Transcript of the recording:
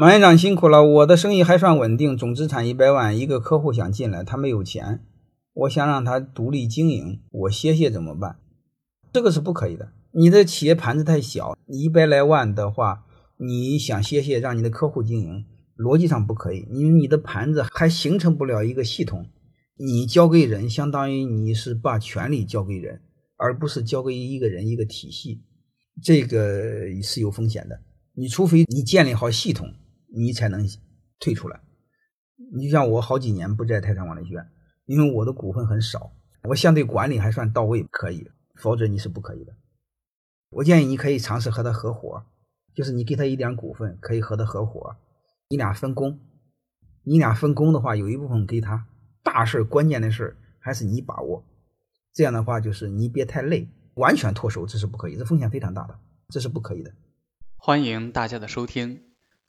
马院长辛苦了，我的生意还算稳定，总资产一百万，一个客户想进来，他没有钱，我想让他独立经营，我歇歇怎么办？这个是不可以的。你的企业盘子太小，你一百来万的话，你想歇歇让你的客户经营，逻辑上不可以，因为你的盘子还形成不了一个系统。你交给人，相当于你是把权力交给人，而不是交给一个人一个体系，这个是有风险的。你除非你建立好系统，你才能退出来。你就像我好几年不在泰山管理学院，因为我的股份很少，我相对管理还算到位，可以，否则你是不可以的。我建议你可以尝试和他合伙，就是你给他一点股份，可以和他合伙，你俩分工。你俩分工的话，有一部分给他。大事关键的事还是你把握，这样的话就是你别太累，完全脱手这是不可以，这风险非常大的，这是不可以的。欢迎大家的收听，